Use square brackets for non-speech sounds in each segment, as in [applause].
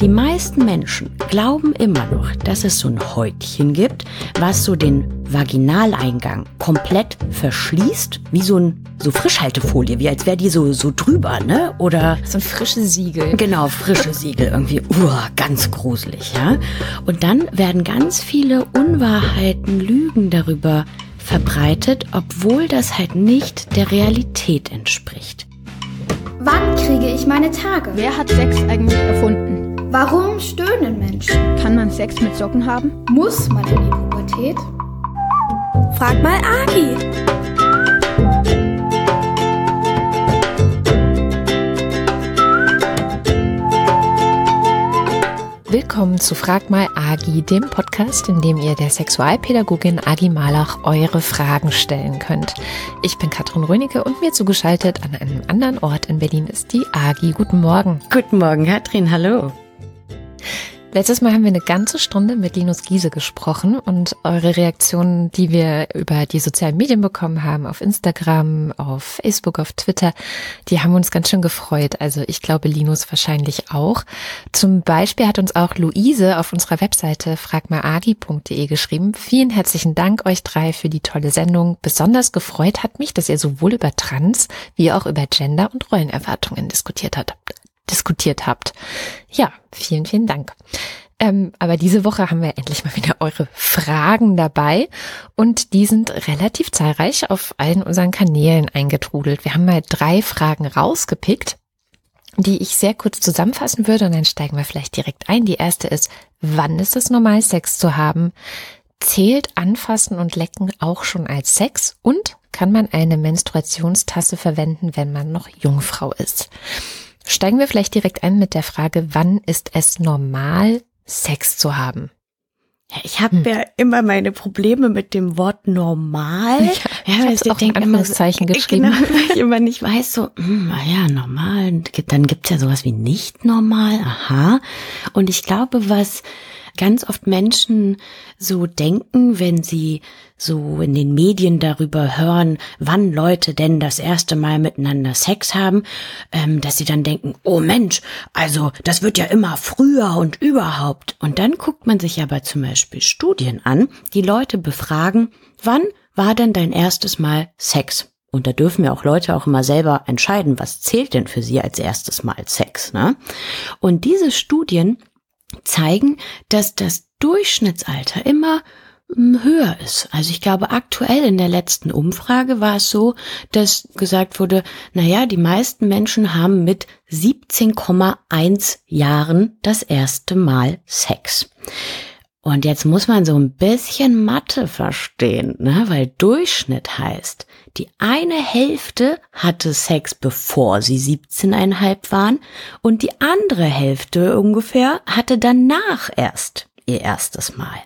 Die meisten Menschen glauben immer noch, dass es so ein Häutchen gibt, was so den Vaginaleingang komplett verschließt, wie so ein so Frischhaltefolie, wie als wäre die so so drüber, ne? Oder so ein frisches Siegel. Genau, frische Siegel irgendwie. Uah, ganz gruselig, ja? Und dann werden ganz viele Unwahrheiten, Lügen darüber verbreitet, obwohl das halt nicht der Realität entspricht. Wann kriege ich meine Tage? Wer hat Sex eigentlich erfunden? Warum stöhnen Menschen? Kann man Sex mit Socken haben? Muss man in die Pubertät? Frag mal Agi. Willkommen zu Frag mal Agi, dem Podcast, in dem ihr der Sexualpädagogin Agi Malach eure Fragen stellen könnt. Ich bin Katrin Rönecke und mir zugeschaltet an einem anderen Ort in Berlin ist die Agi. Guten Morgen. Guten Morgen, Katrin, hallo. Letztes Mal haben wir eine ganze Stunde mit Linus Giese gesprochen und eure Reaktionen, die wir über die sozialen Medien bekommen haben, auf Instagram, auf Facebook, auf Twitter, die haben uns ganz schön gefreut. Also ich glaube, Linus wahrscheinlich auch. Zum Beispiel hat uns auch Luise auf unserer Webseite fragmalagi.de geschrieben. Vielen herzlichen Dank euch drei für die tolle Sendung. Besonders gefreut hat mich, dass ihr sowohl über Trans wie auch über Gender und Rollenerwartungen diskutiert habt diskutiert habt. Ja, vielen, vielen Dank. Ähm, aber diese Woche haben wir endlich mal wieder eure Fragen dabei und die sind relativ zahlreich auf allen unseren Kanälen eingetrudelt. Wir haben mal drei Fragen rausgepickt, die ich sehr kurz zusammenfassen würde und dann steigen wir vielleicht direkt ein. Die erste ist, wann ist es normal, Sex zu haben? Zählt Anfassen und Lecken auch schon als Sex? Und kann man eine Menstruationstasse verwenden, wenn man noch Jungfrau ist? Steigen wir vielleicht direkt ein mit der Frage, wann ist es normal, Sex zu haben? Ich habe hm. ja immer meine Probleme mit dem Wort normal. Ja, ich ja, habe auch ein Anführungszeichen geschrieben. Genau, [laughs] weil ich immer nicht weiß, so, hm, ja, normal. Dann gibt's ja sowas wie nicht normal. Aha. Und ich glaube, was ganz oft Menschen so denken, wenn sie so in den Medien darüber hören, wann Leute denn das erste Mal miteinander Sex haben, ähm, dass sie dann denken, oh Mensch, also das wird ja immer früher und überhaupt. Und dann guckt man sich aber zum Beispiel Studien an, die Leute befragen, wann war denn dein erstes Mal Sex? Und da dürfen ja auch Leute auch immer selber entscheiden, was zählt denn für sie als erstes Mal Sex. Ne? Und diese Studien zeigen, dass das Durchschnittsalter immer hm, höher ist. Also ich glaube, aktuell in der letzten Umfrage war es so, dass gesagt wurde, na ja, die meisten Menschen haben mit 17,1 Jahren das erste Mal Sex. Und jetzt muss man so ein bisschen Mathe verstehen, ne? weil Durchschnitt heißt, die eine Hälfte hatte Sex, bevor sie 17,5 waren und die andere Hälfte ungefähr hatte danach erst ihr erstes Mal.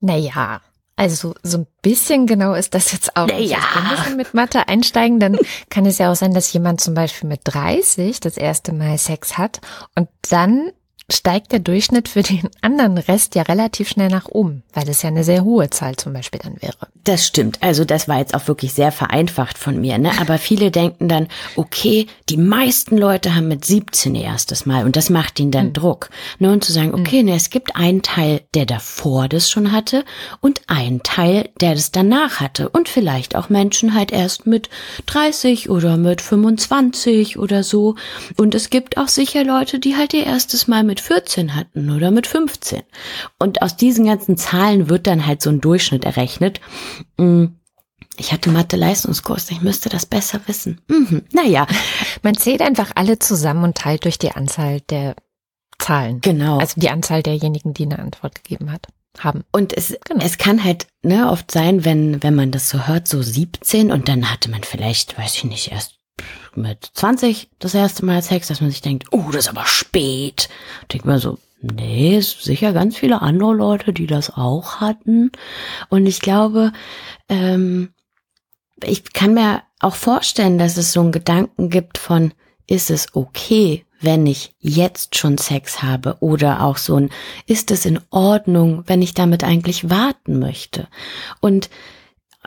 Naja, also so ein bisschen genau ist das jetzt auch. Naja. Wenn wir mit Mathe einsteigen, dann [laughs] kann es ja auch sein, dass jemand zum Beispiel mit 30 das erste Mal Sex hat und dann steigt der Durchschnitt für den anderen Rest ja relativ schnell nach oben, weil das ja eine sehr hohe Zahl zum Beispiel dann wäre. Das stimmt. Also das war jetzt auch wirklich sehr vereinfacht von mir. Ne? Aber viele denken dann, okay, die meisten Leute haben mit 17 ihr erstes Mal und das macht ihnen dann mhm. Druck. Ne? um zu sagen, okay, mhm. ne, es gibt einen Teil, der davor das schon hatte und einen Teil, der das danach hatte. Und vielleicht auch Menschen halt erst mit 30 oder mit 25 oder so. Und es gibt auch sicher Leute, die halt ihr erstes Mal mit mit 14 hatten oder mit 15. Und aus diesen ganzen Zahlen wird dann halt so ein Durchschnitt errechnet. Mm, ich hatte Mathe-Leistungskurs, ich müsste das besser wissen. Mhm. Naja. Man zählt einfach alle zusammen und teilt durch die Anzahl der Zahlen. Genau. Also die Anzahl derjenigen, die eine Antwort gegeben hat haben. Und es, genau. es kann halt ne, oft sein, wenn, wenn man das so hört, so 17 und dann hatte man vielleicht, weiß ich nicht, erst mit 20 das erste Mal Sex, dass man sich denkt, oh, das ist aber spät. Denkt man so, nee, sicher ganz viele andere Leute, die das auch hatten. Und ich glaube, ähm, ich kann mir auch vorstellen, dass es so einen Gedanken gibt von, ist es okay, wenn ich jetzt schon Sex habe? Oder auch so ein, ist es in Ordnung, wenn ich damit eigentlich warten möchte? Und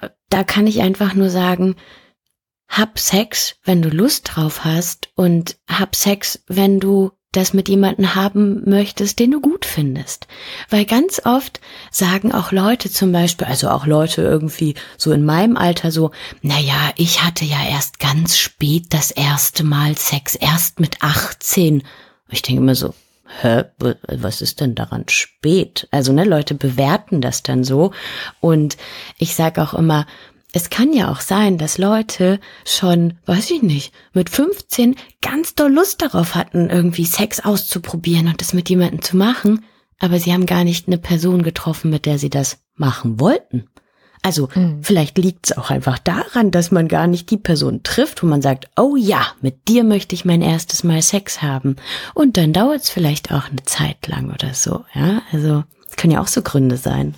äh, da kann ich einfach nur sagen, hab Sex, wenn du Lust drauf hast und hab Sex, wenn du das mit jemandem haben möchtest, den du gut findest. Weil ganz oft sagen auch Leute zum Beispiel, also auch Leute irgendwie so in meinem Alter so, na ja, ich hatte ja erst ganz spät das erste Mal Sex, erst mit 18. Ich denke immer so, hä, was ist denn daran spät? Also, ne, Leute bewerten das dann so. Und ich sage auch immer, es kann ja auch sein, dass Leute schon, weiß ich nicht, mit 15 ganz doll Lust darauf hatten, irgendwie Sex auszuprobieren und das mit jemandem zu machen, aber sie haben gar nicht eine Person getroffen, mit der sie das machen wollten. Also mhm. vielleicht liegt es auch einfach daran, dass man gar nicht die Person trifft, wo man sagt, oh ja, mit dir möchte ich mein erstes Mal Sex haben. Und dann dauert es vielleicht auch eine Zeit lang oder so. Ja, also es können ja auch so Gründe sein.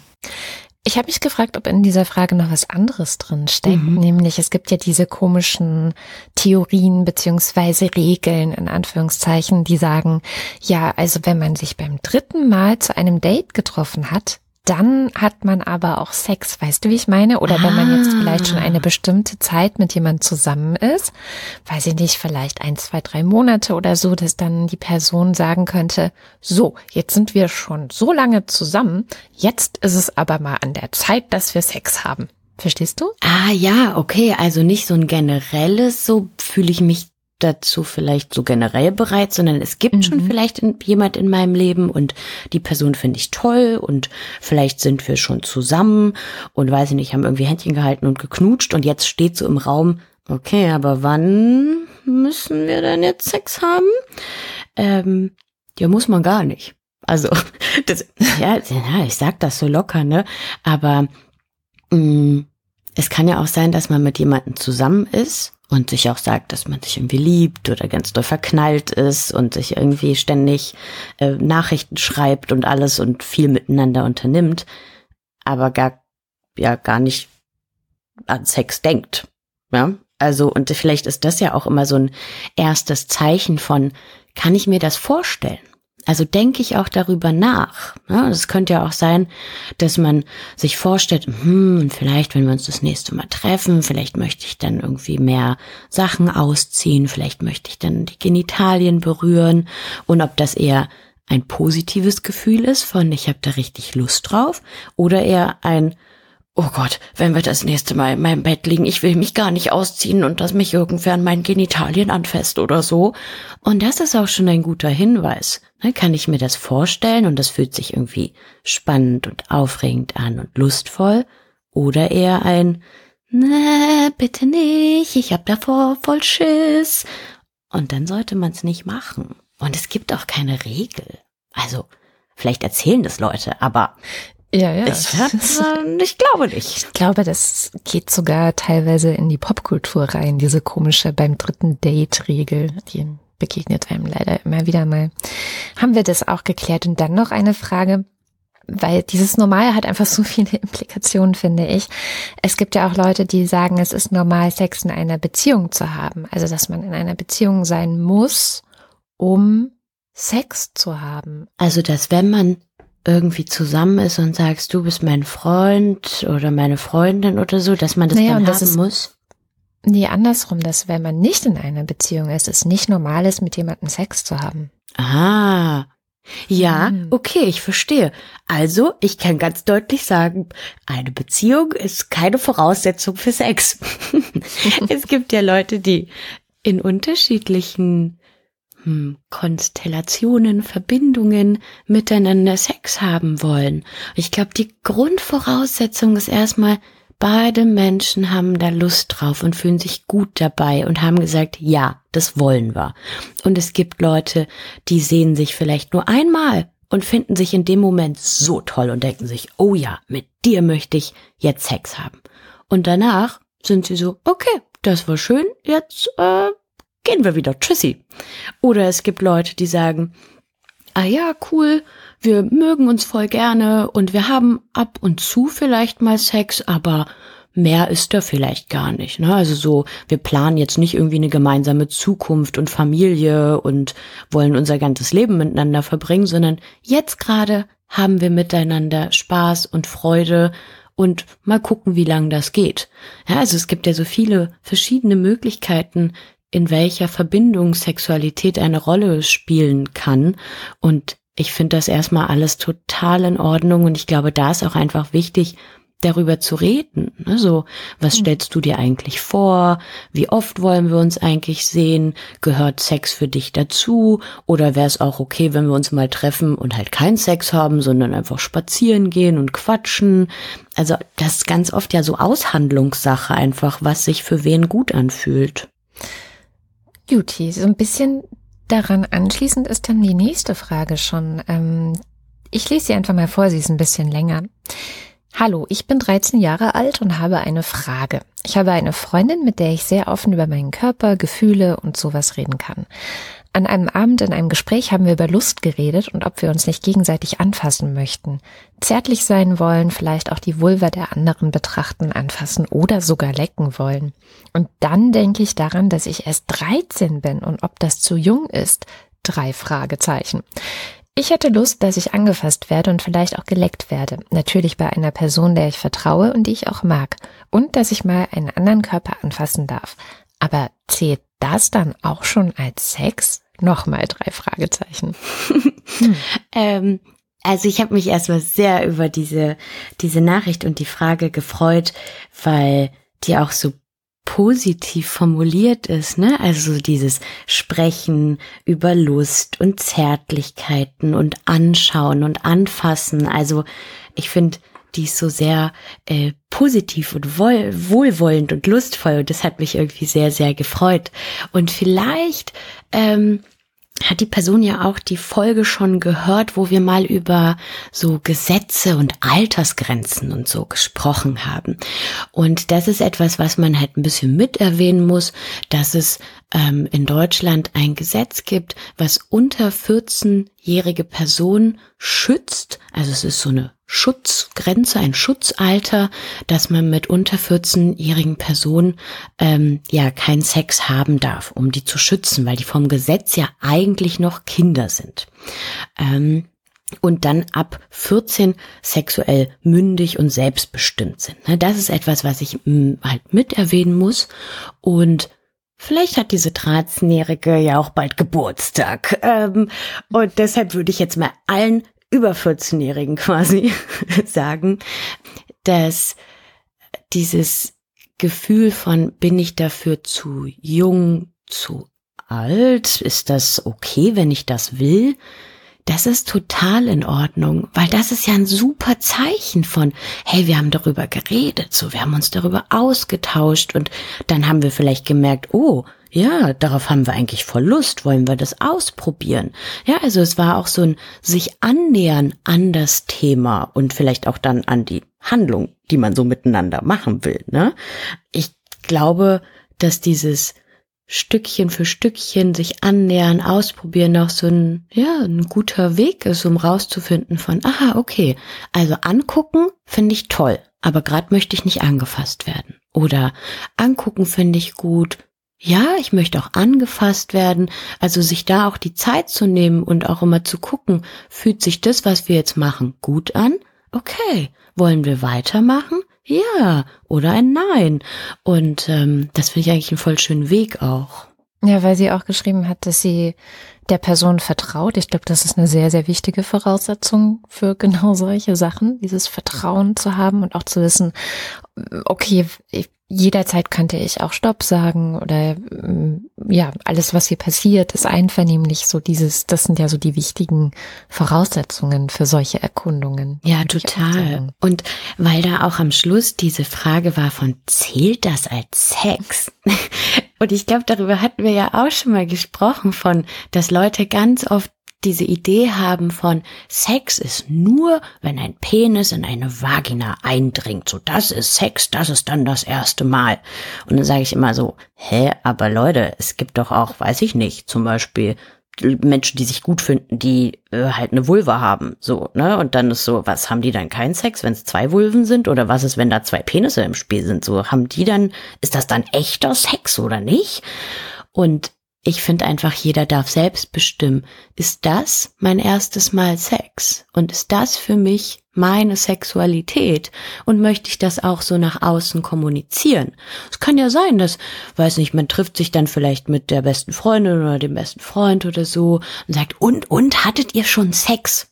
Ich habe mich gefragt, ob in dieser Frage noch was anderes drin steckt, mhm. nämlich es gibt ja diese komischen Theorien beziehungsweise Regeln in Anführungszeichen, die sagen, ja, also wenn man sich beim dritten Mal zu einem Date getroffen hat, dann hat man aber auch Sex, weißt du, wie ich meine? Oder ah. wenn man jetzt vielleicht schon eine ah. bestimmte Zeit mit jemand zusammen ist, weiß ich nicht, vielleicht ein, zwei, drei Monate oder so, dass dann die Person sagen könnte, so, jetzt sind wir schon so lange zusammen, jetzt ist es aber mal an der Zeit, dass wir Sex haben. Verstehst du? Ah ja, okay, also nicht so ein generelles, so fühle ich mich dazu vielleicht so generell bereit, sondern es gibt mhm. schon vielleicht jemand in meinem Leben und die Person finde ich toll und vielleicht sind wir schon zusammen und weiß ich nicht, haben irgendwie Händchen gehalten und geknutscht und jetzt steht so im Raum, okay, aber wann müssen wir denn jetzt Sex haben? Ähm, ja, muss man gar nicht. Also, [laughs] das, ja, ja, ich sag das so locker, ne? Aber mh, mm, es kann ja auch sein, dass man mit jemandem zusammen ist und sich auch sagt, dass man sich irgendwie liebt oder ganz doll verknallt ist und sich irgendwie ständig äh, Nachrichten schreibt und alles und viel miteinander unternimmt, aber gar ja gar nicht an Sex denkt. Ja, also und vielleicht ist das ja auch immer so ein erstes Zeichen von, kann ich mir das vorstellen? Also denke ich auch darüber nach. Ne? Es könnte ja auch sein, dass man sich vorstellt, hm, vielleicht, wenn wir uns das nächste Mal treffen, vielleicht möchte ich dann irgendwie mehr Sachen ausziehen, vielleicht möchte ich dann die Genitalien berühren und ob das eher ein positives Gefühl ist von ich habe da richtig Lust drauf oder eher ein oh Gott, wenn wir das nächste Mal in meinem Bett liegen, ich will mich gar nicht ausziehen und dass mich irgendwer an meinen Genitalien anfasst oder so. Und das ist auch schon ein guter Hinweis. Ne, kann ich mir das vorstellen und das fühlt sich irgendwie spannend und aufregend an und lustvoll? Oder eher ein, ne, bitte nicht, ich hab davor voll Schiss. Und dann sollte man es nicht machen. Und es gibt auch keine Regel. Also, vielleicht erzählen das Leute, aber ja, ja. Ich, [laughs] ich glaube nicht. Ich glaube, das geht sogar teilweise in die Popkultur rein, diese komische beim dritten Date-Regel, die begegnet einem leider immer wieder mal. Haben wir das auch geklärt? Und dann noch eine Frage, weil dieses Normal hat einfach so viele [laughs] Implikationen, finde ich. Es gibt ja auch Leute, die sagen, es ist normal, Sex in einer Beziehung zu haben. Also, dass man in einer Beziehung sein muss, um Sex zu haben. Also, dass wenn man irgendwie zusammen ist und sagst, du bist mein Freund oder meine Freundin oder so, dass man das naja, dann haben ist, muss? Nee, andersrum, dass wenn man nicht in einer Beziehung ist, es nicht normal ist, mit jemandem Sex zu haben. Ah. Ja, mhm. okay, ich verstehe. Also, ich kann ganz deutlich sagen, eine Beziehung ist keine Voraussetzung für Sex. [laughs] es gibt ja Leute, die in unterschiedlichen Konstellationen, Verbindungen miteinander Sex haben wollen. Ich glaube, die Grundvoraussetzung ist erstmal, beide Menschen haben da Lust drauf und fühlen sich gut dabei und haben gesagt, ja, das wollen wir. Und es gibt Leute, die sehen sich vielleicht nur einmal und finden sich in dem Moment so toll und denken sich, oh ja, mit dir möchte ich jetzt Sex haben. Und danach sind sie so, okay, das war schön, jetzt äh, gehen wir wieder. Tschüssi. Oder es gibt Leute, die sagen, ah ja, cool, wir mögen uns voll gerne und wir haben ab und zu vielleicht mal Sex, aber mehr ist da vielleicht gar nicht. Ne? Also so, wir planen jetzt nicht irgendwie eine gemeinsame Zukunft und Familie und wollen unser ganzes Leben miteinander verbringen, sondern jetzt gerade haben wir miteinander Spaß und Freude und mal gucken, wie lang das geht. Ja, also es gibt ja so viele verschiedene Möglichkeiten, in welcher Verbindung Sexualität eine Rolle spielen kann. Und ich finde das erstmal alles total in Ordnung. Und ich glaube, da ist auch einfach wichtig, darüber zu reden. Also, was hm. stellst du dir eigentlich vor? Wie oft wollen wir uns eigentlich sehen? Gehört Sex für dich dazu? Oder wäre es auch okay, wenn wir uns mal treffen und halt keinen Sex haben, sondern einfach spazieren gehen und quatschen? Also, das ist ganz oft ja so Aushandlungssache einfach, was sich für wen gut anfühlt. Beauty, so ein bisschen daran anschließend ist dann die nächste Frage schon. Ähm, ich lese sie einfach mal vor, sie ist ein bisschen länger. Hallo, ich bin 13 Jahre alt und habe eine Frage. Ich habe eine Freundin, mit der ich sehr offen über meinen Körper, Gefühle und sowas reden kann. An einem Abend in einem Gespräch haben wir über Lust geredet und ob wir uns nicht gegenseitig anfassen möchten. Zärtlich sein wollen, vielleicht auch die Vulva der anderen betrachten, anfassen oder sogar lecken wollen. Und dann denke ich daran, dass ich erst 13 bin und ob das zu jung ist. Drei Fragezeichen. Ich hätte Lust, dass ich angefasst werde und vielleicht auch geleckt werde. Natürlich bei einer Person, der ich vertraue und die ich auch mag. Und dass ich mal einen anderen Körper anfassen darf. Aber zählt das dann auch schon als Sex? Nochmal drei Fragezeichen. Hm. [laughs] ähm, also ich habe mich erstmal sehr über diese, diese Nachricht und die Frage gefreut, weil die auch so positiv formuliert ist, ne? Also dieses Sprechen über Lust und Zärtlichkeiten und Anschauen und Anfassen. Also ich finde, die ist so sehr äh, positiv und wohl, wohlwollend und lustvoll und das hat mich irgendwie sehr, sehr gefreut. Und vielleicht ähm, hat die Person ja auch die Folge schon gehört, wo wir mal über so Gesetze und Altersgrenzen und so gesprochen haben. Und das ist etwas, was man halt ein bisschen mit erwähnen muss, dass es ähm, in Deutschland ein Gesetz gibt, was unter 14-jährige Personen schützt. Also es ist so eine Schutzgrenze, ein Schutzalter, dass man mit unter 14-jährigen Personen ähm, ja keinen Sex haben darf, um die zu schützen, weil die vom Gesetz ja eigentlich noch Kinder sind. Ähm, und dann ab 14 sexuell mündig und selbstbestimmt sind. Ne, das ist etwas, was ich mm, halt mit erwähnen muss. Und Vielleicht hat diese 13-Jährige ja auch bald Geburtstag. Ähm, und deshalb würde ich jetzt mal allen über 14-Jährigen quasi [laughs] sagen, dass dieses Gefühl von, bin ich dafür zu jung, zu alt? Ist das okay, wenn ich das will? Das ist total in Ordnung, weil das ist ja ein super Zeichen von, hey, wir haben darüber geredet, so, wir haben uns darüber ausgetauscht und dann haben wir vielleicht gemerkt, oh, ja, darauf haben wir eigentlich voll Lust, wollen wir das ausprobieren. Ja, also es war auch so ein sich annähern an das Thema und vielleicht auch dann an die Handlung, die man so miteinander machen will. Ne? Ich glaube, dass dieses Stückchen für Stückchen sich annähern, ausprobieren, auch so ein, ja, ein guter Weg ist, um rauszufinden von, aha, okay, also angucken finde ich toll, aber gerade möchte ich nicht angefasst werden. Oder angucken finde ich gut, ja, ich möchte auch angefasst werden, also sich da auch die Zeit zu nehmen und auch immer zu gucken, fühlt sich das, was wir jetzt machen, gut an? Okay, wollen wir weitermachen? Ja oder ein Nein. Und ähm, das finde ich eigentlich einen voll schönen Weg auch. Ja, weil sie auch geschrieben hat, dass sie der Person vertraut. Ich glaube, das ist eine sehr, sehr wichtige Voraussetzung für genau solche Sachen, dieses Vertrauen zu haben und auch zu wissen, okay, ich, jederzeit könnte ich auch Stopp sagen oder mm, ja, alles, was hier passiert, ist einvernehmlich. So dieses, das sind ja so die wichtigen Voraussetzungen für solche Erkundungen. Ja, total. Und weil da auch am Schluss diese Frage war von, zählt das als Sex? [laughs] Und ich glaube, darüber hatten wir ja auch schon mal gesprochen von, dass Leute ganz oft diese Idee haben von Sex ist nur, wenn ein Penis in eine Vagina eindringt. So, das ist Sex, das ist dann das erste Mal. Und dann sage ich immer so, hä, aber Leute, es gibt doch auch, weiß ich nicht, zum Beispiel Menschen, die sich gut finden, die äh, halt eine Vulva haben, so, ne? Und dann ist so, was haben die dann keinen Sex, wenn es zwei Vulven sind? Oder was ist, wenn da zwei Penisse im Spiel sind? So, haben die dann, ist das dann echter Sex oder nicht? Und ich finde einfach, jeder darf selbst bestimmen, ist das mein erstes Mal Sex? Und ist das für mich meine Sexualität und möchte ich das auch so nach außen kommunizieren? Es kann ja sein, dass, weiß nicht, man trifft sich dann vielleicht mit der besten Freundin oder dem besten Freund oder so und sagt, und, und, hattet ihr schon Sex?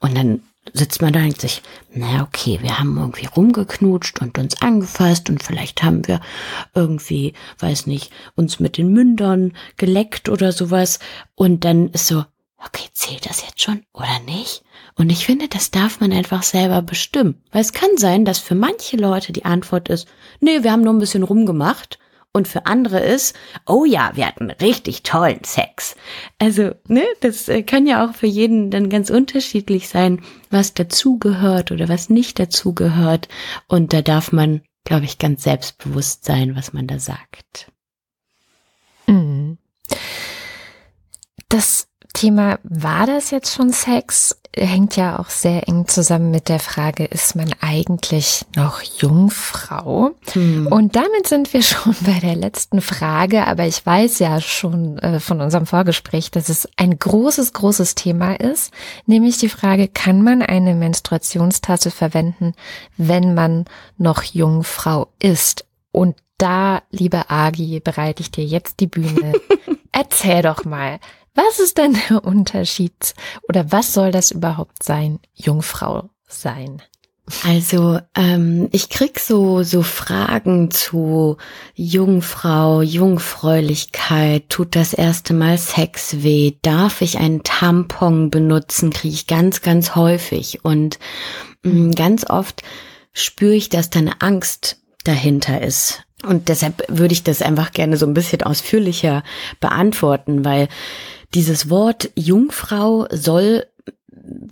Und dann sitzt man da und denkt sich, na okay, wir haben irgendwie rumgeknutscht und uns angefasst und vielleicht haben wir irgendwie, weiß nicht, uns mit den Mündern geleckt oder sowas. Und dann ist so, okay, zählt das jetzt schon oder nicht? Und ich finde, das darf man einfach selber bestimmen. Weil es kann sein, dass für manche Leute die Antwort ist, nee, wir haben nur ein bisschen rumgemacht. Und für andere ist, oh ja, wir hatten richtig tollen Sex. Also, ne, das äh, kann ja auch für jeden dann ganz unterschiedlich sein, was dazugehört oder was nicht dazugehört. Und da darf man, glaube ich, ganz selbstbewusst sein, was man da sagt. Mhm. Das Thema, war das jetzt schon Sex, hängt ja auch sehr eng zusammen mit der Frage, ist man eigentlich noch Jungfrau? Hm. Und damit sind wir schon bei der letzten Frage, aber ich weiß ja schon äh, von unserem Vorgespräch, dass es ein großes, großes Thema ist, nämlich die Frage, kann man eine Menstruationstasse verwenden, wenn man noch Jungfrau ist? Und da, liebe Agi, bereite ich dir jetzt die Bühne. [laughs] Erzähl doch mal, was ist denn der Unterschied? Oder was soll das überhaupt sein, Jungfrau sein? Also ähm, ich krieg so so Fragen zu Jungfrau, Jungfräulichkeit, tut das erste Mal Sex weh, darf ich einen Tampon benutzen, kriege ich ganz ganz häufig. Und mh, mm, ganz oft spüre ich, dass da eine Angst dahinter ist. Und deshalb würde ich das einfach gerne so ein bisschen ausführlicher beantworten, weil dieses Wort Jungfrau soll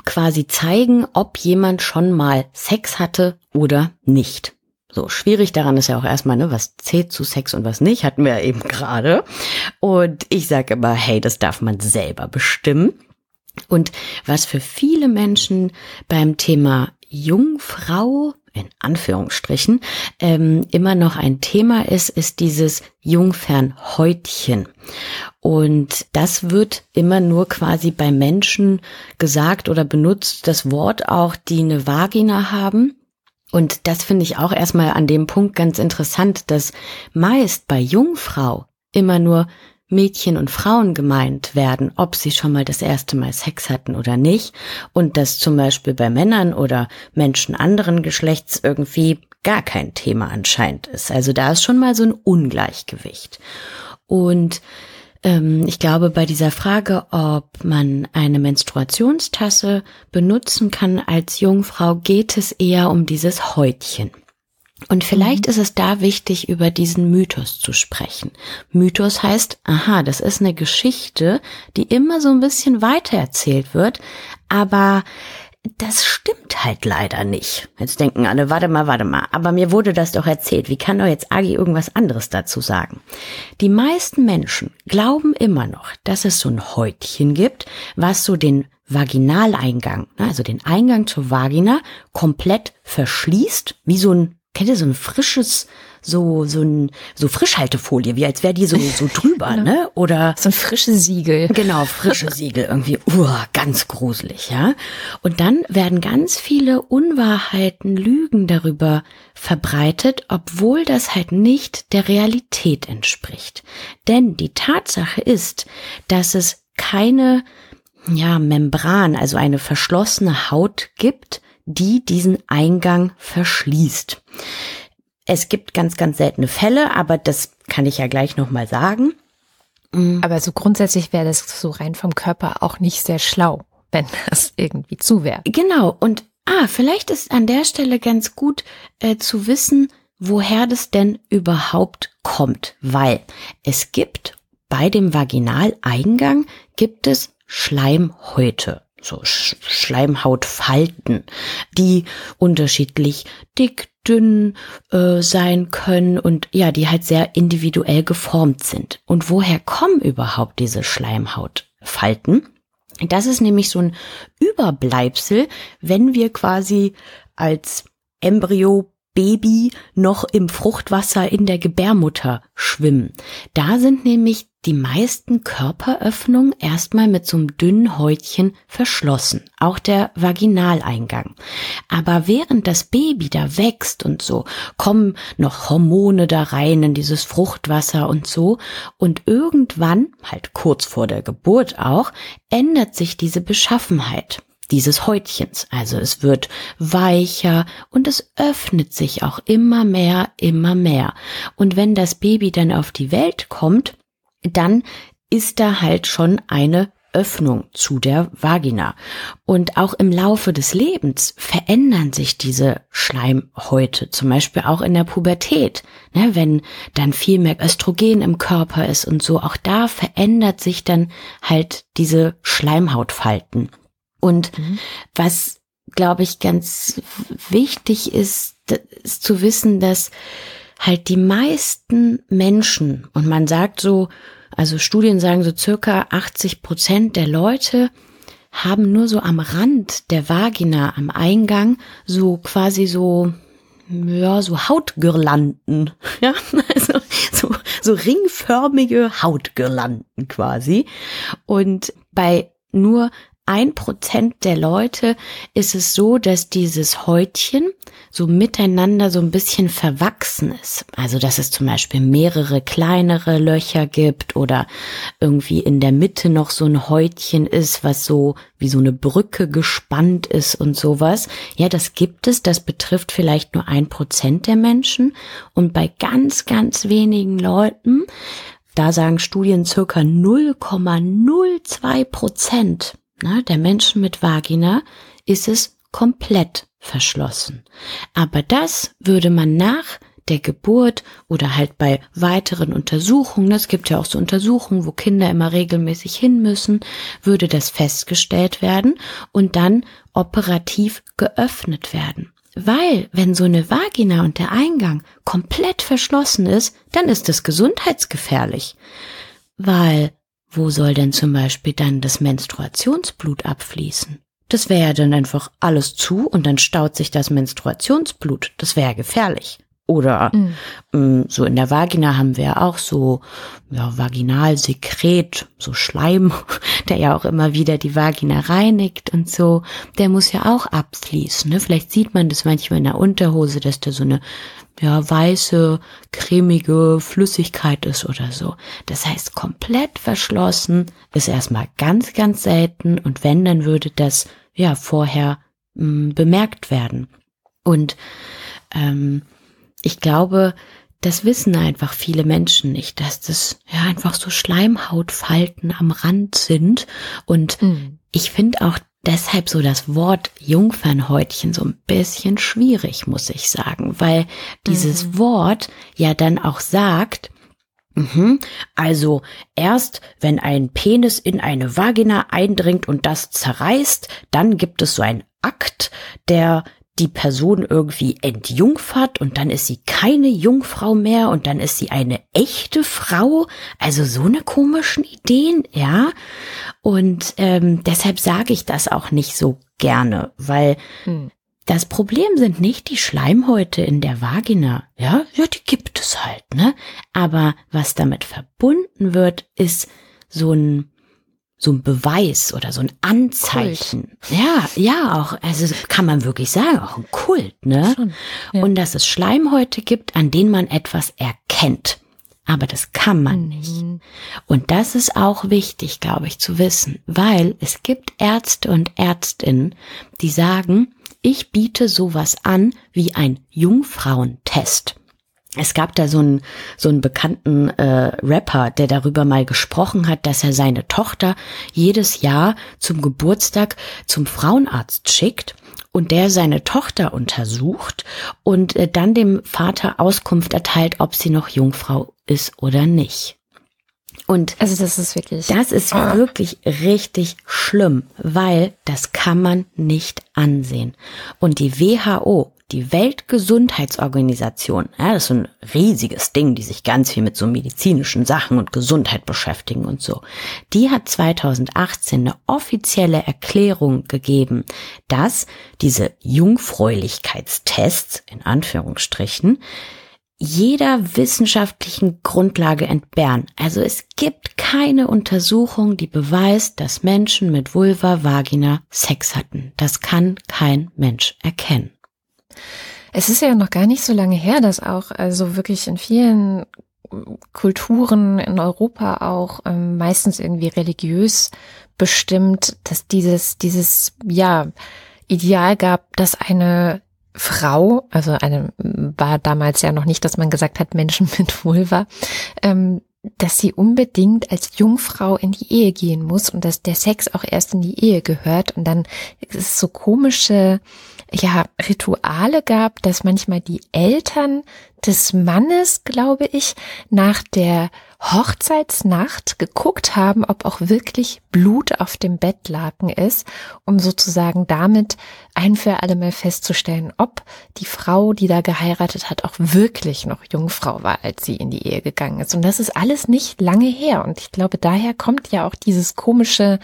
quasi zeigen, ob jemand schon mal Sex hatte oder nicht. So, schwierig daran ist ja auch erstmal, ne, was zählt zu Sex und was nicht, hatten wir ja eben gerade. Und ich sage immer, hey, das darf man selber bestimmen. Und was für viele Menschen beim Thema Jungfrau in Anführungsstrichen ähm, immer noch ein Thema ist, ist dieses Jungfernhäutchen. Und das wird immer nur quasi bei Menschen gesagt oder benutzt, das Wort auch, die eine Vagina haben. Und das finde ich auch erstmal an dem Punkt ganz interessant, dass meist bei Jungfrau immer nur Mädchen und Frauen gemeint werden, ob sie schon mal das erste Mal Sex hatten oder nicht, und dass zum Beispiel bei Männern oder Menschen anderen Geschlechts irgendwie gar kein Thema anscheinend ist. Also da ist schon mal so ein Ungleichgewicht. Und ähm, ich glaube, bei dieser Frage, ob man eine Menstruationstasse benutzen kann als Jungfrau, geht es eher um dieses Häutchen. Und vielleicht mhm. ist es da wichtig, über diesen Mythos zu sprechen. Mythos heißt, aha, das ist eine Geschichte, die immer so ein bisschen weitererzählt wird, aber das stimmt halt leider nicht. Jetzt denken alle, warte mal, warte mal, aber mir wurde das doch erzählt. Wie kann doch jetzt Agi irgendwas anderes dazu sagen? Die meisten Menschen glauben immer noch, dass es so ein Häutchen gibt, was so den Vaginaleingang, also den Eingang zur Vagina, komplett verschließt, wie so ein kennt ihr so ein frisches, so, so ein, so Frischhaltefolie, wie als wäre die so, so drüber, [laughs] genau. ne? Oder. So ein frisches Siegel. Genau, frische [laughs] Siegel, irgendwie, uh, ganz gruselig, ja? Und dann werden ganz viele Unwahrheiten, Lügen darüber verbreitet, obwohl das halt nicht der Realität entspricht. Denn die Tatsache ist, dass es keine, ja, Membran, also eine verschlossene Haut gibt, die diesen Eingang verschließt. Es gibt ganz, ganz seltene Fälle, aber das kann ich ja gleich nochmal sagen. Mm. Aber so grundsätzlich wäre das so rein vom Körper auch nicht sehr schlau, wenn [laughs] das irgendwie zu wäre. Genau. Und ah, vielleicht ist an der Stelle ganz gut äh, zu wissen, woher das denn überhaupt kommt, weil es gibt bei dem Vaginaleingang gibt es Schleimhäute so Schleimhautfalten, die unterschiedlich dick, dünn äh, sein können und ja, die halt sehr individuell geformt sind. Und woher kommen überhaupt diese Schleimhautfalten? Das ist nämlich so ein Überbleibsel, wenn wir quasi als Embryo Baby noch im Fruchtwasser in der Gebärmutter schwimmen. Da sind nämlich die meisten Körperöffnungen erstmal mit so einem dünnen Häutchen verschlossen, auch der Vaginaleingang. Aber während das Baby da wächst und so, kommen noch Hormone da rein in dieses Fruchtwasser und so, und irgendwann, halt kurz vor der Geburt auch, ändert sich diese Beschaffenheit dieses Häutchens. Also es wird weicher und es öffnet sich auch immer mehr, immer mehr. Und wenn das Baby dann auf die Welt kommt, dann ist da halt schon eine Öffnung zu der Vagina. Und auch im Laufe des Lebens verändern sich diese Schleimhäute, zum Beispiel auch in der Pubertät. Ne, wenn dann viel mehr Östrogen im Körper ist und so, auch da verändert sich dann halt diese Schleimhautfalten. Und mhm. was, glaube ich, ganz wichtig ist, ist zu wissen, dass halt die meisten Menschen, und man sagt so, also Studien sagen so circa 80 Prozent der Leute haben nur so am Rand der Vagina, am Eingang, so quasi so, ja, so Hautgirlanden, [laughs] ja, also so, so ringförmige Hautgirlanden quasi. Und bei nur ein Prozent der Leute ist es so, dass dieses Häutchen so miteinander so ein bisschen verwachsen ist. Also, dass es zum Beispiel mehrere kleinere Löcher gibt oder irgendwie in der Mitte noch so ein Häutchen ist, was so wie so eine Brücke gespannt ist und sowas. Ja, das gibt es. Das betrifft vielleicht nur ein Prozent der Menschen. Und bei ganz, ganz wenigen Leuten, da sagen Studien circa 0,02 Prozent na, der Menschen mit Vagina ist es komplett verschlossen. Aber das würde man nach der Geburt oder halt bei weiteren Untersuchungen, es gibt ja auch so Untersuchungen, wo Kinder immer regelmäßig hin müssen, würde das festgestellt werden und dann operativ geöffnet werden. Weil, wenn so eine Vagina und der Eingang komplett verschlossen ist, dann ist es gesundheitsgefährlich. Weil wo soll denn zum Beispiel dann das Menstruationsblut abfließen? Das wäre ja dann einfach alles zu und dann staut sich das Menstruationsblut. Das wäre gefährlich. Oder mhm. ähm, so in der Vagina haben wir ja auch so ja, Vaginalsekret, so Schleim, [laughs] der ja auch immer wieder die Vagina reinigt und so. Der muss ja auch abfließen. Ne? Vielleicht sieht man das manchmal in der Unterhose, dass da so eine ja, weiße, cremige Flüssigkeit ist oder so. Das heißt, komplett verschlossen ist erstmal ganz, ganz selten und wenn, dann würde das ja vorher mh, hm, bemerkt werden. Und ähm, ich glaube, das wissen einfach viele Menschen nicht, dass das ja einfach so Schleimhautfalten am Rand sind. Und mhm. ich finde auch deshalb so das Wort Jungfernhäutchen so ein bisschen schwierig, muss ich sagen, weil dieses mhm. Wort ja dann auch sagt, mhm, also erst wenn ein Penis in eine Vagina eindringt und das zerreißt, dann gibt es so ein Akt, der die Person irgendwie entjungfert und dann ist sie keine Jungfrau mehr und dann ist sie eine echte Frau. Also so eine komischen Ideen, ja. Und ähm, deshalb sage ich das auch nicht so gerne, weil hm. das Problem sind nicht die Schleimhäute in der Vagina. Ja, ja, die gibt es halt, ne? Aber was damit verbunden wird, ist so ein so ein Beweis oder so ein Anzeichen. Kult. Ja, ja, auch, also kann man wirklich sagen, auch ein Kult, ne? Schon, ja. Und dass es Schleimhäute gibt, an denen man etwas erkennt. Aber das kann man mhm. nicht. Und das ist auch wichtig, glaube ich, zu wissen, weil es gibt Ärzte und Ärztinnen, die sagen, ich biete sowas an wie ein Jungfrauentest. Es gab da so einen, so einen bekannten äh, Rapper, der darüber mal gesprochen hat, dass er seine Tochter jedes Jahr zum Geburtstag zum Frauenarzt schickt und der seine Tochter untersucht und äh, dann dem Vater Auskunft erteilt, ob sie noch Jungfrau ist oder nicht. Und also das ist wirklich, das ist wirklich richtig schlimm, weil das kann man nicht ansehen. Und die WHO die Weltgesundheitsorganisation, ja, das ist so ein riesiges Ding, die sich ganz viel mit so medizinischen Sachen und Gesundheit beschäftigen und so, die hat 2018 eine offizielle Erklärung gegeben, dass diese Jungfräulichkeitstests, in Anführungsstrichen, jeder wissenschaftlichen Grundlage entbehren. Also es gibt keine Untersuchung, die beweist, dass Menschen mit Vulva, Vagina Sex hatten. Das kann kein Mensch erkennen. Es ist ja noch gar nicht so lange her, dass auch also wirklich in vielen Kulturen in Europa auch ähm, meistens irgendwie religiös bestimmt, dass dieses dieses ja Ideal gab, dass eine Frau, also eine war damals ja noch nicht, dass man gesagt hat, Menschen [laughs] mit Vulva, ähm, dass sie unbedingt als Jungfrau in die Ehe gehen muss und dass der Sex auch erst in die Ehe gehört. Und dann es so komische ja Rituale gab, dass manchmal die Eltern des Mannes, glaube ich, nach der Hochzeitsnacht geguckt haben, ob auch wirklich Blut auf dem Bettlaken ist, um sozusagen damit ein für alle Mal festzustellen, ob die Frau, die da geheiratet hat, auch wirklich noch Jungfrau war, als sie in die Ehe gegangen ist. Und das ist alles nicht lange her. Und ich glaube, daher kommt ja auch dieses komische,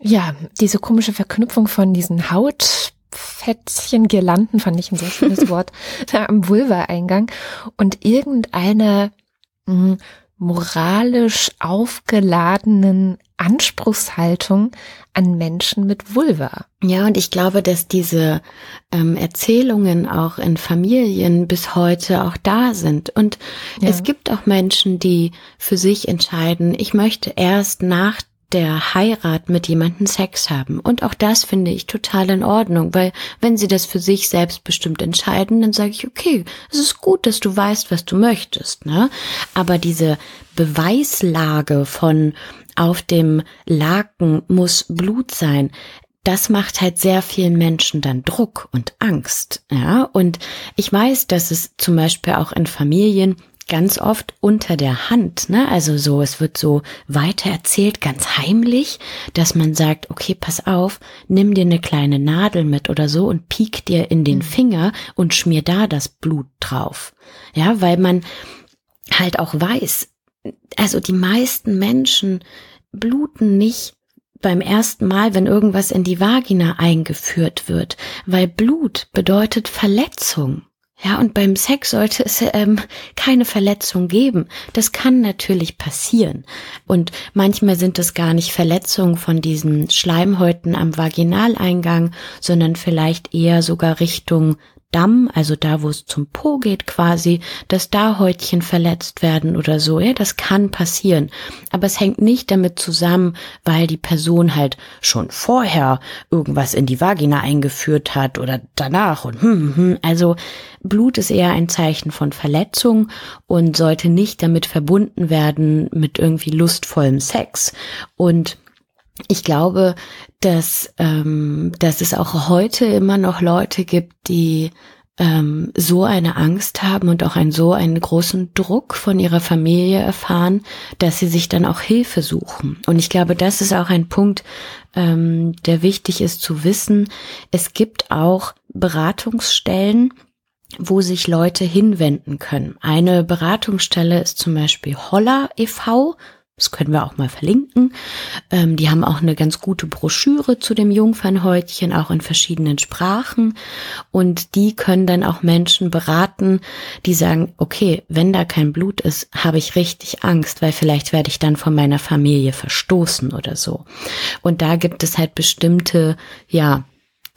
ja, diese komische Verknüpfung von diesen Haut Fettchen, Girlanden, fand ich ein sehr schönes [laughs] Wort, da am Vulva-Eingang und irgendeine mh, hm, moralisch aufgeladenen Anspruchshaltung an Menschen mit Vulva. Ja, und ich glaube, dass diese ähm, Erzählungen auch in Familien bis heute auch da sind. Und ja. es gibt auch Menschen, die für sich entscheiden, ich möchte erst nach der Heirat mit jemandem Sex haben. Und auch das finde ich total in Ordnung, weil wenn sie das für sich selbstbestimmt entscheiden, dann sage ich, okay, es ist gut, dass du weißt, was du möchtest, ne? Aber diese Beweislage von auf dem Laken muss Blut sein, das macht halt sehr vielen Menschen dann Druck und Angst, ja. Und ich weiß, dass es zum Beispiel auch in Familien ganz oft unter der Hand, ne? Also so, es wird so weiter erzählt, ganz heimlich, dass man sagt, okay, pass auf, nimm dir eine kleine Nadel mit oder so und piek dir in den mhm. Finger und schmier da das Blut drauf. Ja, weil man halt auch weiß, also die meisten Menschen bluten nicht beim ersten Mal, wenn irgendwas in die Vagina eingeführt wird, weil Blut bedeutet Verletzung. Ja, und beim Sex sollte es ähm, keine Verletzung geben. Das kann natürlich passieren. Und manchmal sind es gar nicht Verletzungen von diesen Schleimhäuten am Vaginaleingang, sondern vielleicht eher sogar Richtung Damm, also da, wo es zum Po geht quasi, dass da Häutchen verletzt werden oder so. Ja, das kann passieren. Aber es hängt nicht damit zusammen, weil die Person halt schon vorher irgendwas in die Vagina eingeführt hat oder danach und hm, hm, hm. Also Blut ist eher ein Zeichen von Verletzung und sollte nicht damit verbunden werden mit irgendwie lustvollem Sex. Und ich glaube, dass, ähm, dass es auch heute immer noch Leute gibt, die ähm, so eine Angst haben und auch einen so einen großen Druck von ihrer Familie erfahren, dass sie sich dann auch Hilfe suchen. Und ich glaube, das ist auch ein Punkt, ähm, der wichtig ist zu wissen. Es gibt auch Beratungsstellen, wo sich Leute hinwenden können. Eine Beratungsstelle ist zum Beispiel Holla e.V. Das können wir auch mal verlinken. Ähm, die haben auch eine ganz gute Broschüre zu dem Jungfernhäutchen, auch in verschiedenen Sprachen. Und die können dann auch Menschen beraten, die sagen, okay, wenn da kein Blut ist, habe ich richtig Angst, weil vielleicht werde ich dann von meiner Familie verstoßen oder so. Und da gibt es halt bestimmte, ja,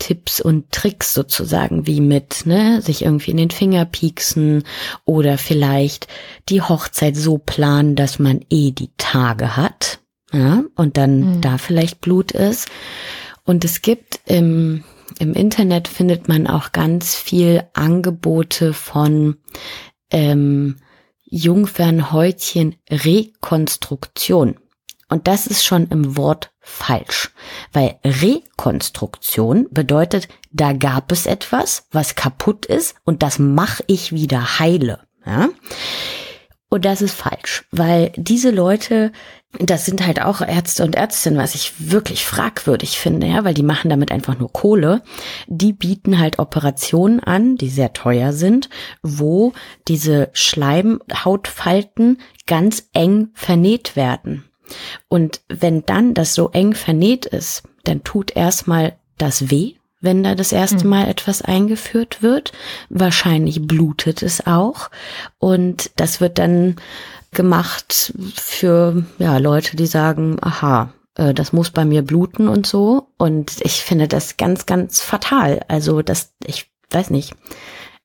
Tipps und Tricks sozusagen, wie mit, ne, sich irgendwie in den Finger pieksen oder vielleicht die Hochzeit so planen, dass man eh die Tage hat, ja, und dann mhm. da vielleicht Blut ist. Und es gibt im, im Internet findet man auch ganz viel Angebote von ähm, Jungfernhäutchen Rekonstruktion. Und das ist schon im Wort falsch, weil Rekonstruktion bedeutet, da gab es etwas, was kaputt ist und das mache ich wieder heile. Ja? Und das ist falsch, weil diese Leute, das sind halt auch Ärzte und Ärztinnen, was ich wirklich fragwürdig finde, ja, weil die machen damit einfach nur Kohle. Die bieten halt Operationen an, die sehr teuer sind, wo diese Schleimhautfalten ganz eng vernäht werden. Und wenn dann das so eng vernäht ist, dann tut erstmal das weh, wenn da das erste Mal etwas eingeführt wird. Wahrscheinlich blutet es auch. Und das wird dann gemacht für ja, Leute, die sagen, aha, äh, das muss bei mir bluten und so. Und ich finde das ganz, ganz fatal. Also das, ich weiß nicht.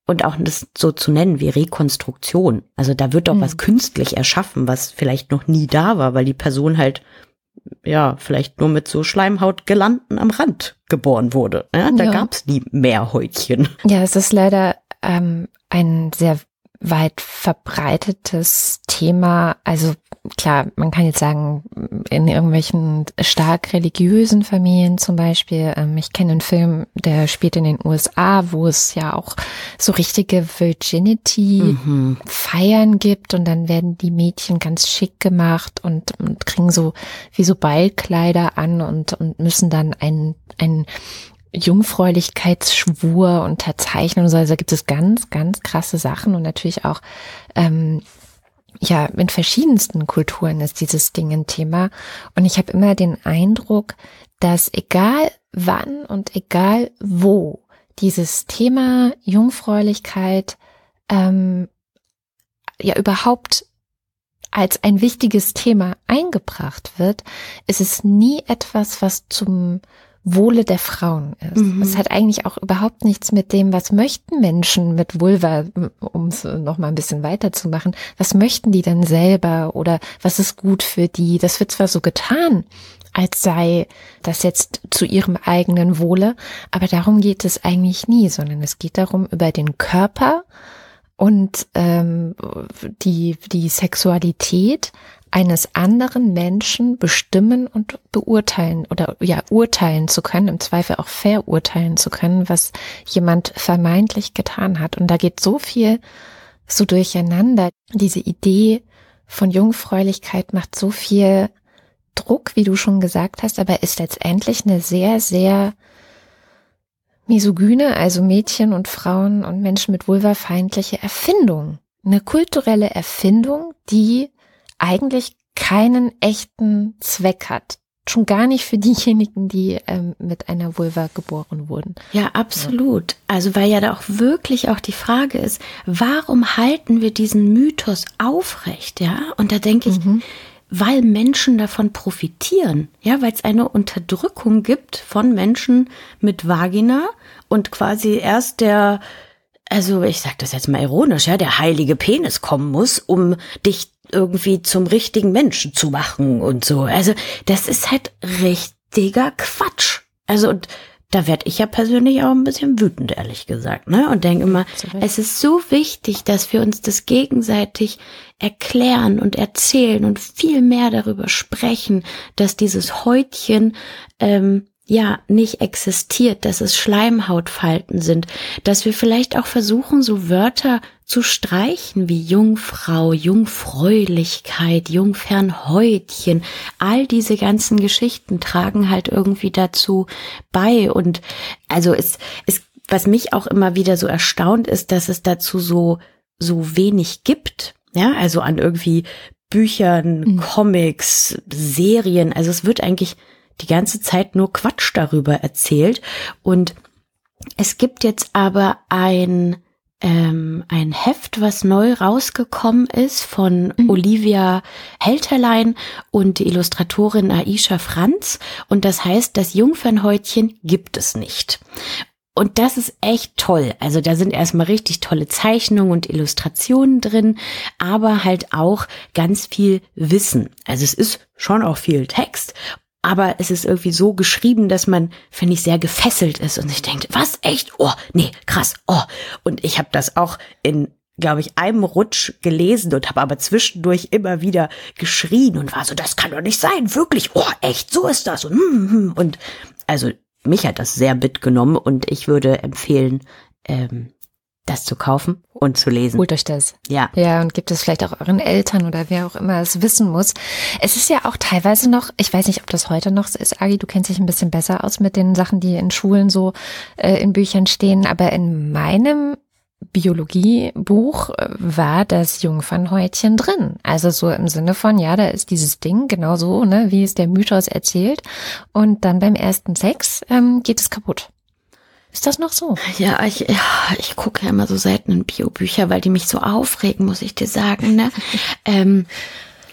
Und auch das so zu nennen wie Rekonstruktion. Also da wird doch mhm. was künstlich erschaffen, was vielleicht noch nie da war, weil die Person halt ja, vielleicht nur mit so Schleimhautgelanden am Rand geboren wurde. Ja, da ja. gab's nie mehr Häutchen. Ja, es ist leider ähm, ein sehr weit verbreitetes Thema. Also klar, man kann jetzt sagen, in irgendwelchen stark religiösen Familien zum Beispiel. Ähm, ich kenne einen Film, der spielt in den USA, wo es ja auch so richtige Virginity-Feiern mhm. gibt und dann werden die Mädchen ganz schick gemacht und, und kriegen so wie so Ballkleider an und, und müssen dann ein, ein Jungfräulichkeitsschwur unterzeichnen und so. Also gibt es ganz, ganz krasse Sachen und natürlich auch, ähm, ja, in verschiedensten Kulturen ist dieses Ding ein Thema. Und ich habe immer den Eindruck, dass egal wann und egal wo dieses Thema Jungfräulichkeit ähm, ja überhaupt als ein wichtiges Thema eingebracht wird, ist es nie etwas, was zum Wohle der Frauen ist. Mhm. Es hat eigentlich auch überhaupt nichts mit dem, was möchten Menschen mit Vulva, um es noch mal ein bisschen weiterzumachen, was möchten die denn selber oder was ist gut für die? Das wird zwar so getan, als sei das jetzt zu ihrem eigenen Wohle, aber darum geht es eigentlich nie, sondern es geht darum, über den Körper und ähm, die, die Sexualität eines anderen Menschen bestimmen und beurteilen oder ja urteilen zu können, im Zweifel auch verurteilen zu können, was jemand vermeintlich getan hat. Und da geht so viel so durcheinander. Diese Idee von Jungfräulichkeit macht so viel Druck, wie du schon gesagt hast, aber ist letztendlich eine sehr, sehr misogyne, also Mädchen und Frauen und Menschen mit Vulva feindliche Erfindung. Eine kulturelle Erfindung, die eigentlich keinen echten Zweck hat. Schon gar nicht für diejenigen, die ähm, mit einer Vulva geboren wurden. Ja, absolut. Ja. Also weil ja da auch wirklich auch die Frage ist, warum halten wir diesen Mythos aufrecht, ja? Und da denke ich, mhm. Weil Menschen davon profitieren, ja, weil es eine Unterdrückung gibt von Menschen mit Vagina und quasi erst der also ich sag das jetzt mal ironisch, ja, der heilige Penis kommen muss, um dich irgendwie zum richtigen Menschen zu machen und so. Also das ist halt richtiger Quatsch. Also und da werde ich ja persönlich auch ein bisschen wütend, ehrlich gesagt, ne? Und denke immer, es ist so wichtig, dass wir uns das gegenseitig erklären und erzählen und viel mehr darüber sprechen, dass dieses Häutchen ähm, ja nicht existiert, dass es Schleimhautfalten sind, dass wir vielleicht auch versuchen, so Wörter zu streichen wie Jungfrau, Jungfräulichkeit, Jungfernhäutchen. All diese ganzen Geschichten tragen halt irgendwie dazu bei und also es, es was mich auch immer wieder so erstaunt ist, dass es dazu so so wenig gibt. Ja, also an irgendwie Büchern, mhm. Comics, Serien. Also es wird eigentlich die ganze Zeit nur Quatsch darüber erzählt. Und es gibt jetzt aber ein, ähm, ein Heft, was neu rausgekommen ist von mhm. Olivia Helterlein und die Illustratorin Aisha Franz. Und das heißt, das Jungfernhäutchen gibt es nicht. Und das ist echt toll. Also da sind erstmal richtig tolle Zeichnungen und Illustrationen drin, aber halt auch ganz viel Wissen. Also es ist schon auch viel Text aber es ist irgendwie so geschrieben, dass man, finde ich, sehr gefesselt ist und sich denkt, was, echt? Oh, nee, krass, oh. Und ich habe das auch in glaube ich, einem Rutsch gelesen und habe aber zwischendurch immer wieder geschrien und war so, das kann doch nicht sein, wirklich, oh, echt, so ist das. Und, hm, hm. und also mich hat das sehr mitgenommen und ich würde empfehlen, ähm, das zu kaufen und zu lesen. Holt euch das. Ja. Ja, und gibt es vielleicht auch euren Eltern oder wer auch immer es wissen muss. Es ist ja auch teilweise noch, ich weiß nicht, ob das heute noch so ist, Agi, du kennst dich ein bisschen besser aus mit den Sachen, die in Schulen so äh, in Büchern stehen, aber in meinem Biologiebuch äh, war das Jungfernhäutchen drin. Also so im Sinne von, ja, da ist dieses Ding genau so, ne, wie es der Mythos erzählt. Und dann beim ersten Sex ähm, geht es kaputt. Ist das noch so? Ja, ich, ja, ich gucke ja immer so selten in Biobücher, weil die mich so aufregen, muss ich dir sagen. Ne? [laughs] ähm,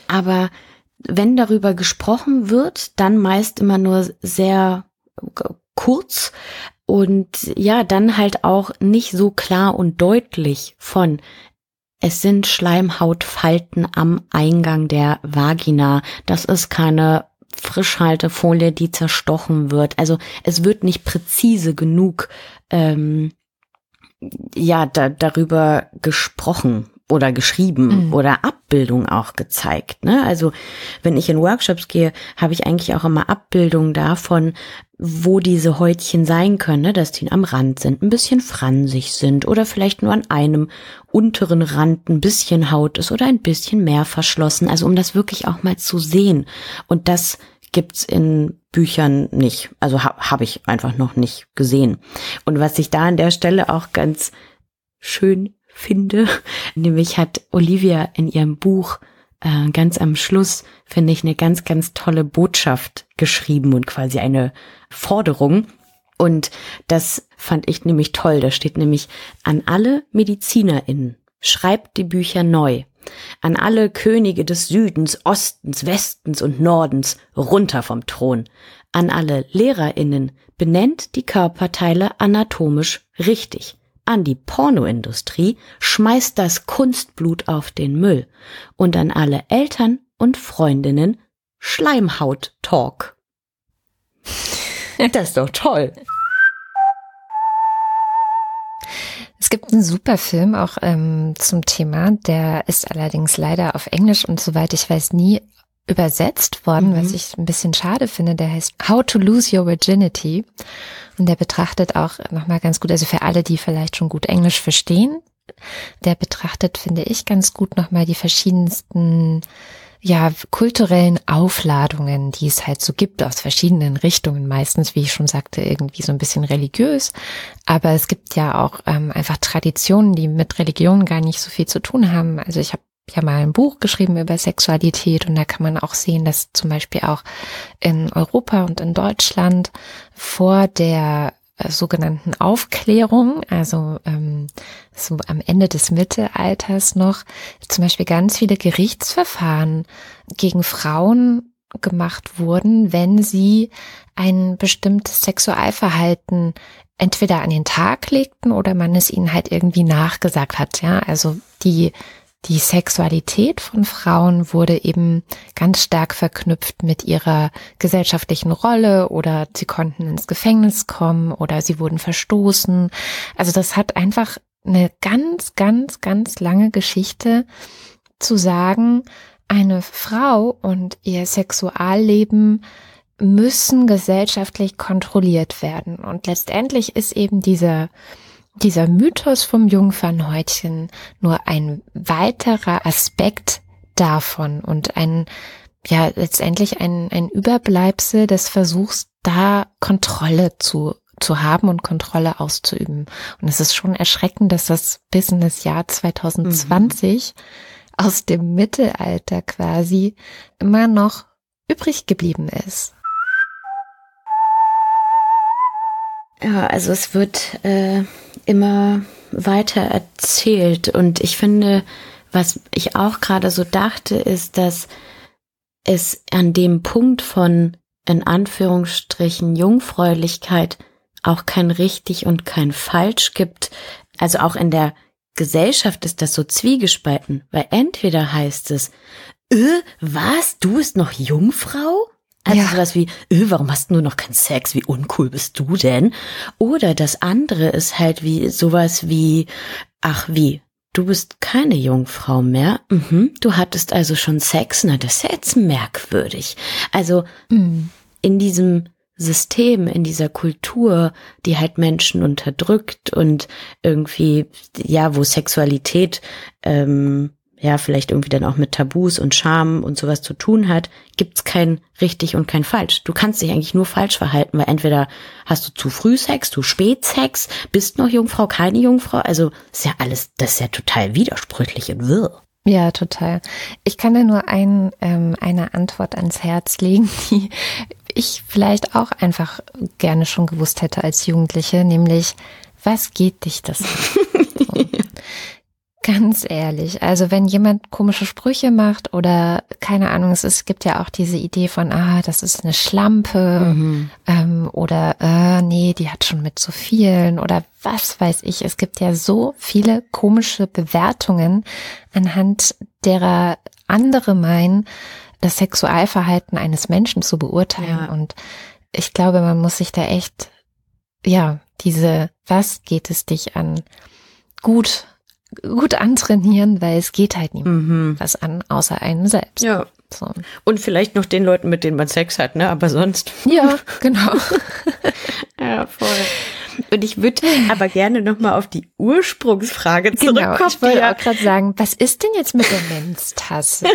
aber wenn darüber gesprochen wird, dann meist immer nur sehr kurz und ja, dann halt auch nicht so klar und deutlich von es sind Schleimhautfalten am Eingang der Vagina. Das ist keine Frischhaltefolie, die zerstochen wird. Also es wird nicht präzise genug ähm, ja da, darüber gesprochen oder geschrieben mhm. oder Abbildung auch gezeigt. Ne? Also wenn ich in Workshops gehe, habe ich eigentlich auch immer Abbildungen davon, wo diese Häutchen sein können, ne? dass die am Rand sind, ein bisschen fransig sind oder vielleicht nur an einem unteren Rand ein bisschen Haut ist oder ein bisschen mehr verschlossen. Also um das wirklich auch mal zu sehen. Und das gibt's in Büchern nicht. Also ha habe ich einfach noch nicht gesehen. Und was ich da an der Stelle auch ganz schön finde, [laughs] nämlich hat Olivia in ihrem Buch äh, ganz am Schluss, finde ich, eine ganz, ganz tolle Botschaft geschrieben und quasi eine Forderung. Und das fand ich nämlich toll. Da steht nämlich an alle MedizinerInnen, schreibt die Bücher neu. An alle Könige des Südens, Ostens, Westens und Nordens, runter vom Thron. An alle LehrerInnen, benennt die Körperteile anatomisch richtig. An die Pornoindustrie, schmeißt das Kunstblut auf den Müll. Und an alle Eltern und Freundinnen, Schleimhaut-Talk. [laughs] Das ist doch toll. Gibt einen super Film auch ähm, zum Thema, der ist allerdings leider auf Englisch und soweit ich weiß nie übersetzt worden, mhm. was ich ein bisschen schade finde. Der heißt How to Lose Your Virginity und der betrachtet auch nochmal ganz gut, also für alle, die vielleicht schon gut Englisch verstehen, der betrachtet, finde ich, ganz gut nochmal die verschiedensten ja, kulturellen Aufladungen, die es halt so gibt aus verschiedenen Richtungen, meistens, wie ich schon sagte, irgendwie so ein bisschen religiös. Aber es gibt ja auch ähm, einfach Traditionen, die mit Religion gar nicht so viel zu tun haben. Also ich habe ja mal ein Buch geschrieben über Sexualität und da kann man auch sehen, dass zum Beispiel auch in Europa und in Deutschland vor der sogenannten Aufklärung, also ähm, so am Ende des Mittelalters noch, zum Beispiel ganz viele Gerichtsverfahren gegen Frauen gemacht wurden, wenn sie ein bestimmtes Sexualverhalten entweder an den Tag legten oder man es ihnen halt irgendwie nachgesagt hat. Ja, also die die Sexualität von Frauen wurde eben ganz stark verknüpft mit ihrer gesellschaftlichen Rolle oder sie konnten ins Gefängnis kommen oder sie wurden verstoßen. Also das hat einfach eine ganz, ganz, ganz lange Geschichte zu sagen, eine Frau und ihr Sexualleben müssen gesellschaftlich kontrolliert werden. Und letztendlich ist eben dieser dieser Mythos vom Jungfernhäutchen nur ein weiterer Aspekt davon und ein, ja, letztendlich ein, ein Überbleibsel des Versuchs, da Kontrolle zu, zu haben und Kontrolle auszuüben. Und es ist schon erschreckend, dass das bis in das Jahr 2020 mhm. aus dem Mittelalter quasi immer noch übrig geblieben ist. Ja, also es wird äh, immer weiter erzählt und ich finde, was ich auch gerade so dachte, ist, dass es an dem Punkt von in Anführungsstrichen Jungfräulichkeit auch kein richtig und kein falsch gibt. Also auch in der Gesellschaft ist das so zwiegespalten, weil entweder heißt es, äh, was, du bist noch Jungfrau? Also ja. sowas wie, öh, warum hast du noch keinen Sex? Wie uncool bist du denn? Oder das andere ist halt wie sowas wie, ach wie, du bist keine Jungfrau mehr. Mhm, du hattest also schon Sex. Na, das ist ja jetzt merkwürdig. Also mhm. in diesem System, in dieser Kultur, die halt Menschen unterdrückt und irgendwie, ja, wo Sexualität ähm, ja vielleicht irgendwie dann auch mit Tabus und Scham und sowas zu tun hat, gibt's kein richtig und kein falsch. Du kannst dich eigentlich nur falsch verhalten, weil entweder hast du zu früh Sex, du spät Sex, bist noch Jungfrau, keine Jungfrau. Also ist ja alles, das ist ja total widersprüchlich und wirr. Ja, total. Ich kann da nur ein, ähm, eine Antwort ans Herz legen, [laughs] die ich vielleicht auch einfach gerne schon gewusst hätte als Jugendliche, nämlich, was geht dich das an? [laughs] Ganz ehrlich, also wenn jemand komische Sprüche macht oder keine Ahnung, es, ist, es gibt ja auch diese Idee von, ah, das ist eine Schlampe mhm. ähm, oder äh, nee, die hat schon mit zu vielen oder was weiß ich. Es gibt ja so viele komische Bewertungen, anhand derer andere meinen, das Sexualverhalten eines Menschen zu beurteilen. Ja. Und ich glaube, man muss sich da echt, ja, diese, was geht es dich an, gut gut antrainieren, weil es geht halt niemand mhm. was an, außer einem selbst. Ja. So. Und vielleicht noch den Leuten, mit denen man Sex hat, ne? Aber sonst. Ja, [laughs] genau. ja, voll. Und ich würde aber gerne nochmal auf die Ursprungsfrage zurückkommen. Genau, ich wollte auch gerade sagen, was ist denn jetzt mit der Menstasse?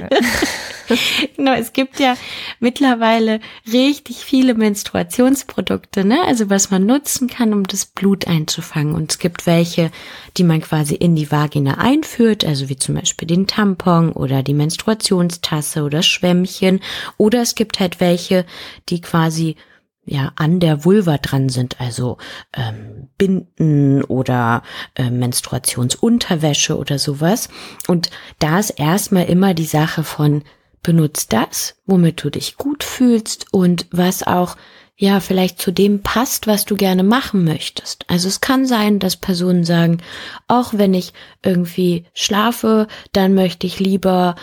[laughs] genau, es gibt ja mittlerweile richtig viele Menstruationsprodukte, ne? Also was man nutzen kann, um das Blut einzufangen. Und es gibt welche, die man quasi in die Vagina einführt, also wie zum Beispiel den Tampon oder die Menstruationstasse oder Schwämmchen. Oder es gibt halt welche, die quasi ja an der Vulva dran sind, also ähm, Binden oder äh, Menstruationsunterwäsche oder sowas. Und da ist erstmal immer die Sache von benutzt das, womit du dich gut fühlst und was auch ja vielleicht zu dem passt, was du gerne machen möchtest. Also es kann sein, dass Personen sagen, auch wenn ich irgendwie schlafe, dann möchte ich lieber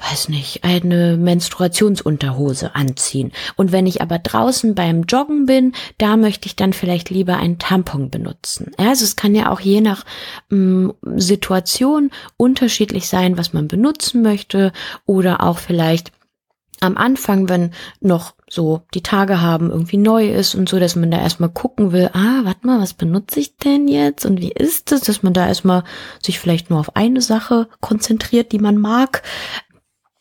weiß nicht, eine Menstruationsunterhose anziehen. Und wenn ich aber draußen beim Joggen bin, da möchte ich dann vielleicht lieber einen Tampon benutzen. Ja, also es kann ja auch je nach ähm, Situation unterschiedlich sein, was man benutzen möchte oder auch vielleicht am Anfang, wenn noch so die Tage haben irgendwie neu ist und so, dass man da erstmal gucken will, ah, warte mal, was benutze ich denn jetzt und wie ist es, dass man da erstmal sich vielleicht nur auf eine Sache konzentriert, die man mag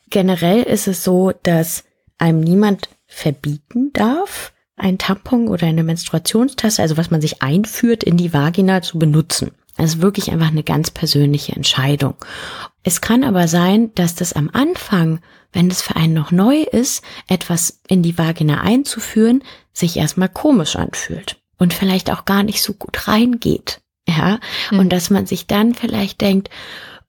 generell ist es so, dass einem niemand verbieten darf, ein Tampon oder eine Menstruationstasse, also was man sich einführt, in die Vagina zu benutzen. Das ist wirklich einfach eine ganz persönliche Entscheidung. Es kann aber sein, dass das am Anfang, wenn es für einen noch neu ist, etwas in die Vagina einzuführen, sich erstmal komisch anfühlt und vielleicht auch gar nicht so gut reingeht. Ja, mhm. und dass man sich dann vielleicht denkt,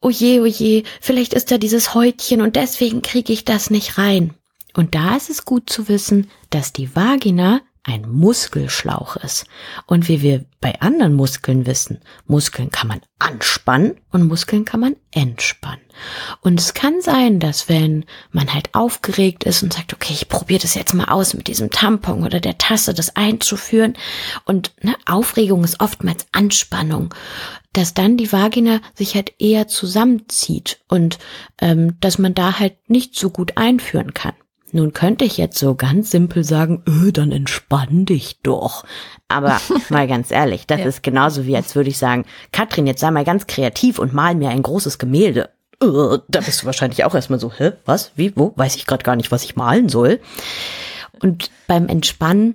oh je, oh je, vielleicht ist da dieses Häutchen und deswegen kriege ich das nicht rein. Und da ist es gut zu wissen, dass die Vagina ein Muskelschlauch ist. Und wie wir bei anderen Muskeln wissen, Muskeln kann man anspannen und Muskeln kann man entspannen. Und es kann sein, dass wenn man halt aufgeregt ist und sagt, okay, ich probiere das jetzt mal aus mit diesem Tampon oder der Tasse, das einzuführen. Und ne, Aufregung ist oftmals Anspannung, dass dann die Vagina sich halt eher zusammenzieht und ähm, dass man da halt nicht so gut einführen kann. Nun könnte ich jetzt so ganz simpel sagen, öh, dann entspann dich doch. Aber [laughs] mal ganz ehrlich, das ja. ist genauso wie als würde ich sagen, Katrin, jetzt sei mal ganz kreativ und mal mir ein großes Gemälde. Öh, da bist du wahrscheinlich auch erstmal so, hä, was, wie, wo, weiß ich gerade gar nicht, was ich malen soll. Und beim Entspannen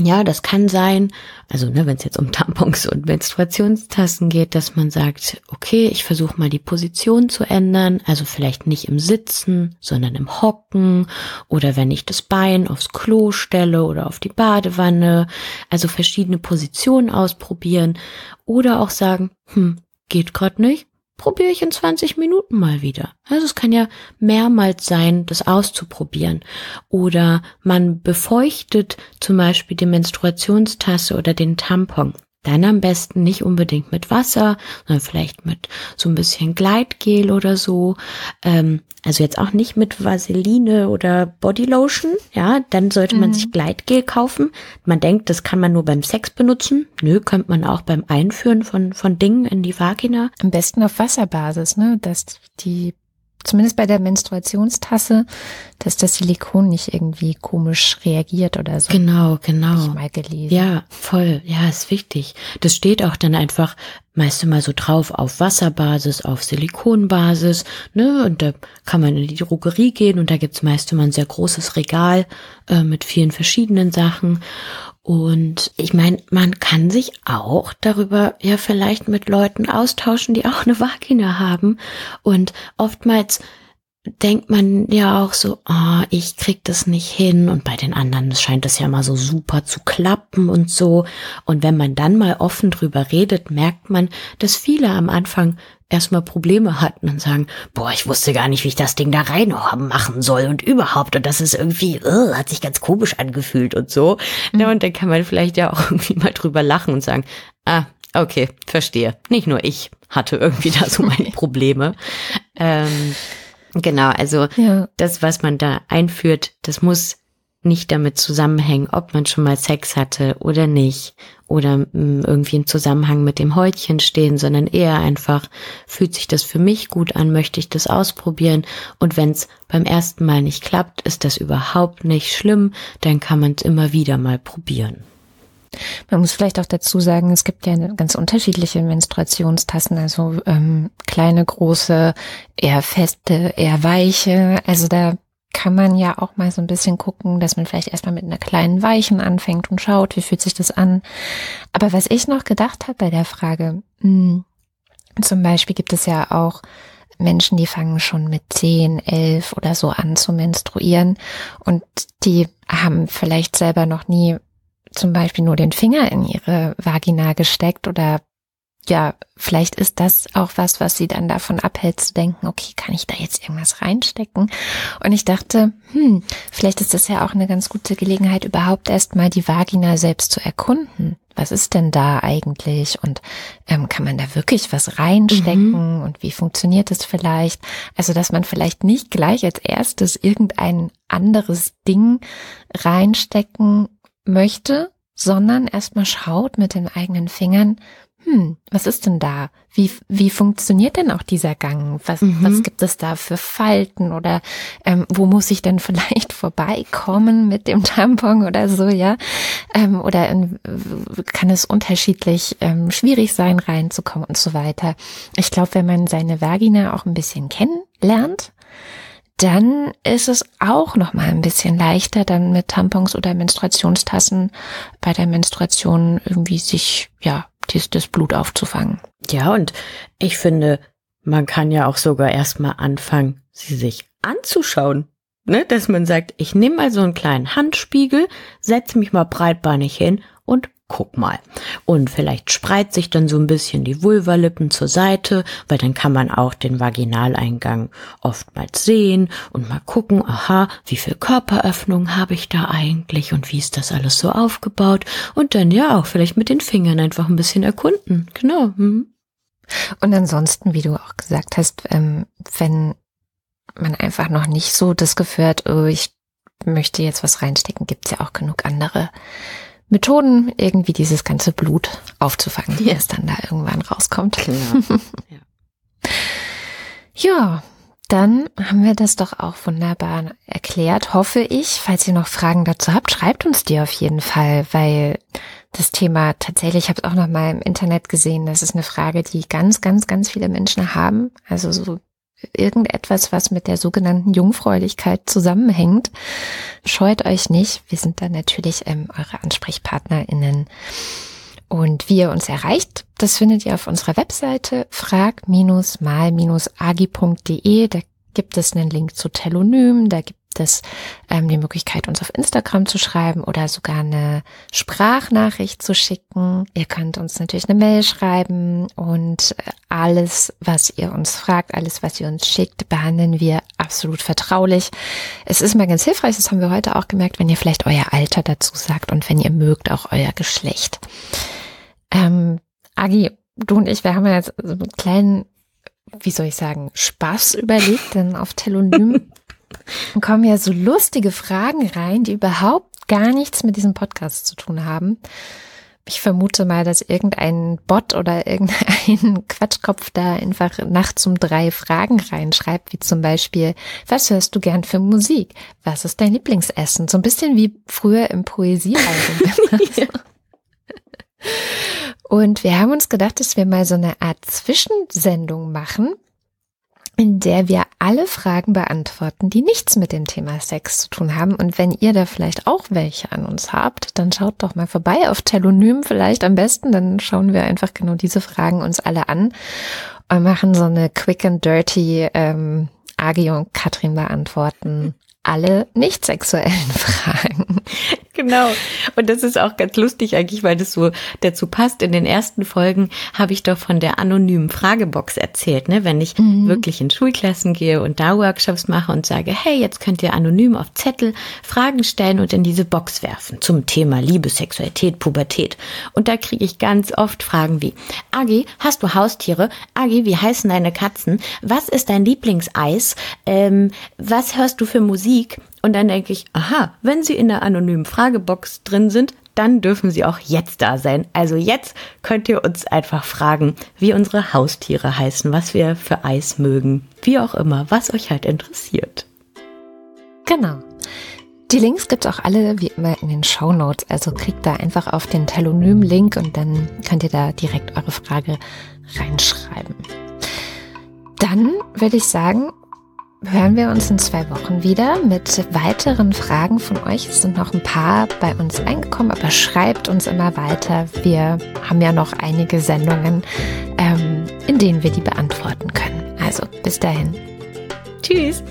ja, das kann sein, also ne, wenn es jetzt um [laughs] Tampons und Menstruationstassen geht, dass man sagt, okay, ich versuche mal die Position zu ändern, also vielleicht nicht im Sitzen, sondern im Hocken. Oder wenn ich das Bein aufs Klo stelle oder auf die Badewanne, also verschiedene Positionen ausprobieren. Oder auch sagen, hm, geht gerade nicht, probiere ich in 20 Minuten mal wieder. Also es kann ja mehrmals sein, das auszuprobieren. Oder man befeuchtet zum Beispiel die Menstruationstasse oder den Tampon. Dann am besten nicht unbedingt mit Wasser, sondern vielleicht mit so ein bisschen Gleitgel oder so. Ähm, also jetzt auch nicht mit Vaseline oder Bodylotion. Ja, dann sollte man mhm. sich Gleitgel kaufen. Man denkt, das kann man nur beim Sex benutzen. Nö, könnte man auch beim Einführen von, von Dingen in die Vagina. Am besten auf Wasserbasis, ne, dass die zumindest bei der Menstruationstasse, dass das Silikon nicht irgendwie komisch reagiert oder so. Genau, genau. Hab ich mal gelesen. Ja, voll. Ja, ist wichtig. Das steht auch dann einfach meist immer so drauf auf Wasserbasis, auf Silikonbasis, ne? Und da kann man in die Drogerie gehen und da gibt's meist immer ein sehr großes Regal äh, mit vielen verschiedenen Sachen. Und ich meine, man kann sich auch darüber ja vielleicht mit Leuten austauschen, die auch eine Vagina haben. Und oftmals denkt man ja auch so, ah, oh, ich krieg das nicht hin und bei den anderen scheint es ja mal so super zu klappen und so. Und wenn man dann mal offen drüber redet, merkt man, dass viele am Anfang erstmal Probleme hatten und sagen, boah, ich wusste gar nicht, wie ich das Ding da rein machen soll und überhaupt und das ist irgendwie, uh, hat sich ganz komisch angefühlt und so. Mhm. Ja, und dann kann man vielleicht ja auch [laughs] irgendwie mal drüber lachen und sagen, ah, okay, verstehe. Nicht nur ich hatte irgendwie da so meine [laughs] Probleme. Ähm, genau, also ja. das, was man da einführt, das muss nicht damit zusammenhängen, ob man schon mal Sex hatte oder nicht oder mm, irgendwie im Zusammenhang mit dem Häutchen stehen, sondern eher einfach, fühlt sich das für mich gut an, möchte ich das ausprobieren und wenn es beim ersten Mal nicht klappt, ist das überhaupt nicht schlimm, dann kann man es immer wieder mal probieren. Man muss vielleicht auch dazu sagen, es gibt ja ganz unterschiedliche Menstruationstassen, also ähm, kleine, große, eher feste, eher weiche. Also da kann man ja auch mal so ein bisschen gucken, dass man vielleicht erstmal mit einer kleinen Weichen anfängt und schaut, wie fühlt sich das an. Aber was ich noch gedacht habe bei der Frage, mh, hm, zum Beispiel gibt es ja auch Menschen, die fangen schon mit 10, 11 oder so an zu menstruieren und die haben vielleicht selber noch nie zum Beispiel nur den Finger in ihre Vagina gesteckt oder ja, vielleicht ist das auch was, was sie dann davon abhält zu denken, okay, kann ich da jetzt irgendwas reinstecken? Und ich dachte, hm, vielleicht ist das ja auch eine ganz gute Gelegenheit, überhaupt erstmal die Vagina selbst zu erkunden. Was ist denn da eigentlich? Und ähm, kann man da wirklich was reinstecken? Mhm. Und wie funktioniert es vielleicht? Also, dass man vielleicht nicht gleich als erstes irgendein anderes Ding reinstecken möchte, sondern erstmal schaut mit den eigenen Fingern, hm, was ist denn da? Wie, wie funktioniert denn auch dieser Gang? Was, mhm. was gibt es da für Falten oder ähm, wo muss ich denn [laughs] vielleicht vorbeikommen mit dem Tampon oder so, ja? Ähm, oder in, kann es unterschiedlich ähm, schwierig sein, reinzukommen und so weiter. Ich glaube, wenn man seine Vagina auch ein bisschen kennenlernt, dann ist es auch noch mal ein bisschen leichter, dann mit Tampons oder Menstruationstassen bei der Menstruation irgendwie sich ja dies, das Blut aufzufangen. Ja, und ich finde, man kann ja auch sogar erstmal anfangen, sie sich anzuschauen. Ne? Dass man sagt, ich nehme mal so einen kleinen Handspiegel, setze mich mal breitbeinig hin und guck mal. Und vielleicht spreizt sich dann so ein bisschen die Vulvalippen zur Seite, weil dann kann man auch den Vaginaleingang oftmals sehen und mal gucken, aha, wie viel Körperöffnung habe ich da eigentlich und wie ist das alles so aufgebaut und dann ja auch vielleicht mit den Fingern einfach ein bisschen erkunden. Genau. Hm. Und ansonsten, wie du auch gesagt hast, ähm, wenn man einfach noch nicht so das Gefühl hat, oh, ich möchte jetzt was reinstecken, gibt's ja auch genug andere Methoden, irgendwie dieses ganze Blut aufzufangen, ja. das dann da irgendwann rauskommt. Genau. [laughs] Ja. ja, dann haben wir das doch auch wunderbar erklärt, hoffe ich. Falls ihr noch Fragen dazu habt, schreibt uns die auf jeden Fall, weil das Thema tatsächlich, ich habe es auch noch mal im Internet gesehen, das ist eine Frage, die ganz, ganz, ganz viele Menschen haben. Also so irgendetwas, was mit der sogenannten Jungfräulichkeit zusammenhängt, scheut euch nicht. Wir sind da natürlich ähm, eure AnsprechpartnerInnen. Und wie ihr uns erreicht, das findet ihr auf unserer Webseite frag-mal-agi.de. Da gibt es einen Link zu Telonym, da gibt es ähm, die Möglichkeit, uns auf Instagram zu schreiben oder sogar eine Sprachnachricht zu schicken. Ihr könnt uns natürlich eine Mail schreiben und äh, alles, was ihr uns fragt, alles, was ihr uns schickt, behandeln wir absolut vertraulich. Es ist mal ganz hilfreich, das haben wir heute auch gemerkt, wenn ihr vielleicht euer Alter dazu sagt und wenn ihr mögt, auch euer Geschlecht. Ähm, Agi, du und ich, wir haben ja jetzt so einen kleinen wie soll ich sagen, Spaß überlegt, denn auf Telonym [laughs] kommen ja so lustige Fragen rein, die überhaupt gar nichts mit diesem Podcast zu tun haben. Ich vermute mal, dass irgendein Bot oder [laughs] irgendein Quatschkopf da einfach nachts um drei Fragen reinschreibt, wie zum Beispiel, was hörst du gern für Musik? Was ist dein Lieblingsessen? So ein bisschen wie früher im Poesiealbum. ja. [laughs] [laughs] Und wir haben uns gedacht, dass wir mal so eine Art Zwischensendung machen, in der wir alle Fragen beantworten, die nichts mit dem Thema Sex zu tun haben. Und wenn ihr da vielleicht auch welche an uns habt, dann schaut doch mal vorbei auf Telonym vielleicht am besten. Dann schauen wir einfach genau diese Fragen uns alle an und machen so eine quick and dirty ähm, Agi und Katrin beantworten alle nicht sexuellen [laughs] Fragen. Genau. Und das ist auch ganz lustig eigentlich, weil das so dazu passt. In den ersten Folgen habe ich doch von der anonymen Fragebox erzählt, ne? Wenn ich mhm. wirklich in Schulklassen gehe und da Workshops mache und sage, hey, jetzt könnt ihr anonym auf Zettel Fragen stellen und in diese Box werfen zum Thema Liebe, Sexualität, Pubertät. Und da kriege ich ganz oft Fragen wie, Agi, hast du Haustiere? Agi, wie heißen deine Katzen? Was ist dein Lieblingseis? Ähm, was hörst du für Musik? Und dann denke ich, aha, wenn Sie in der anonymen Fragebox drin sind, dann dürfen Sie auch jetzt da sein. Also jetzt könnt ihr uns einfach fragen, wie unsere Haustiere heißen, was wir für Eis mögen, wie auch immer, was euch halt interessiert. Genau. Die Links gibt's auch alle wie immer in den Show Notes. Also klickt da einfach auf den Telonym-Link und dann könnt ihr da direkt eure Frage reinschreiben. Dann würde ich sagen, hören wir uns in zwei Wochen wieder mit weiteren Fragen von euch. Es sind noch ein paar bei uns eingekommen, aber schreibt uns immer weiter. Wir haben ja noch einige Sendungen, ähm, in denen wir die beantworten können. Also bis dahin. Tschüss.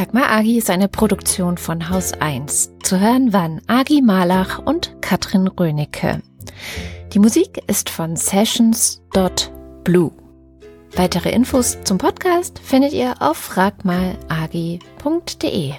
Agi ist eine Produktion von Haus 1. Zu hören waren Agi Malach und Katrin Rönecke. Die Musik ist von sessions.blue. Weitere Infos zum Podcast findet ihr auf fragmalagi.de.